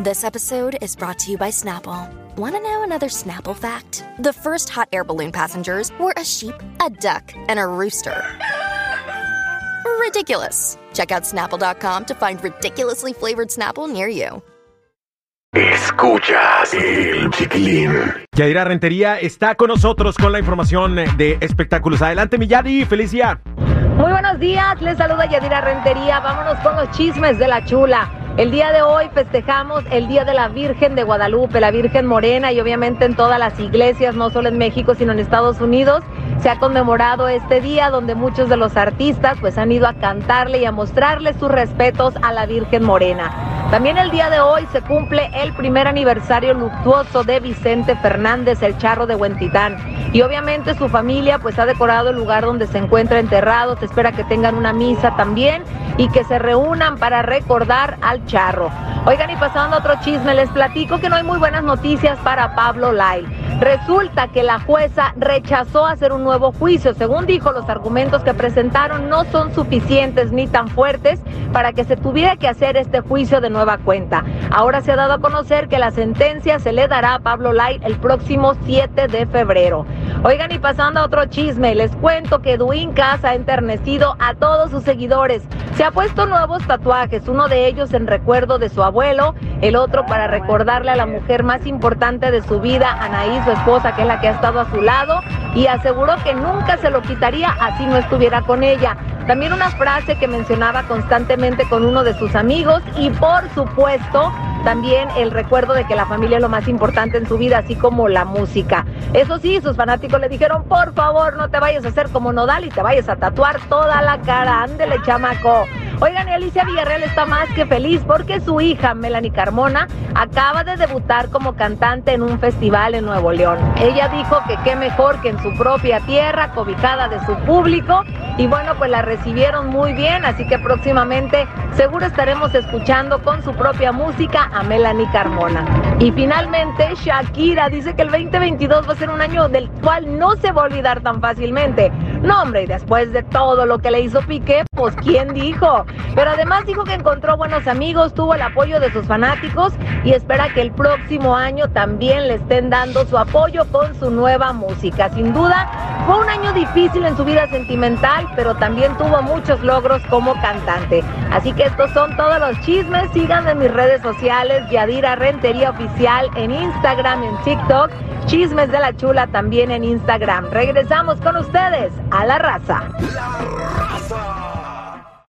This episode is brought to you by Snapple. Want to know another Snapple fact? The first hot air balloon passengers were a sheep, a duck, and a rooster. Ridiculous. Check out snapple.com to find ridiculously flavored Snapple near you. Escuchas el chiquilín. Yadira Rentería está con nosotros con la información de espectáculos. Adelante, mi Yadi, felicidad. Muy buenos días, les saluda Yadira Rentería. Vámonos con los chismes de la chula. El día de hoy festejamos el Día de la Virgen de Guadalupe, la Virgen Morena, y obviamente en todas las iglesias, no solo en México, sino en Estados Unidos, se ha conmemorado este día donde muchos de los artistas pues han ido a cantarle y a mostrarle sus respetos a la Virgen Morena. También el día de hoy se cumple el primer aniversario luctuoso de Vicente Fernández, el charro de Huentitán. Y obviamente su familia pues ha decorado el lugar donde se encuentra enterrado. Se espera que tengan una misa también y que se reúnan para recordar al charro. Oigan, y pasando a otro chisme, les platico que no hay muy buenas noticias para Pablo Lyle. Resulta que la jueza rechazó hacer un nuevo juicio. Según dijo, los argumentos que presentaron no son suficientes ni tan fuertes para que se tuviera que hacer este juicio de nueva cuenta. Ahora se ha dado a conocer que la sentencia se le dará a Pablo Light el próximo 7 de febrero. Oigan, y pasando a otro chisme, les cuento que Edwin Casa ha enternecido a todos sus seguidores. Se ha puesto nuevos tatuajes, uno de ellos en recuerdo de su abuelo, el otro para recordarle a la mujer más importante de su vida, Anaí, su esposa, que es la que ha estado a su lado, y aseguró que nunca se lo quitaría así no estuviera con ella. También una frase que mencionaba constantemente con uno de sus amigos y por supuesto también el recuerdo de que la familia es lo más importante en su vida, así como la música. Eso sí, sus fanáticos le dijeron, por favor, no te vayas a hacer como Nodal y te vayas a tatuar toda la cara. Ándele, chamaco. Oigan, Alicia Villarreal está más que feliz porque su hija, Melanie Carmona, acaba de debutar como cantante en un festival en Nuevo León. Ella dijo que qué mejor que en su propia tierra, cobijada de su público, y bueno, pues la recibieron muy bien, así que próximamente seguro estaremos escuchando con su propia música a Melanie Carmona. Y finalmente, Shakira dice que el 2022 va a ser un año del cual no se va a olvidar tan fácilmente. No, hombre, y después de todo lo que le hizo Piqué, pues ¿quién dijo? Pero además dijo que encontró buenos amigos, tuvo el apoyo de sus fanáticos y espera que el próximo año también le estén dando su apoyo con su nueva música. Sin duda, fue un año difícil en su vida sentimental, pero también tuvo muchos logros como cantante. Así que estos son todos los chismes. Síganme en mis redes sociales, Yadira Rentería Oficial en Instagram, en TikTok. Chismes de la Chula también en Instagram. Regresamos con ustedes a La Raza. La raza.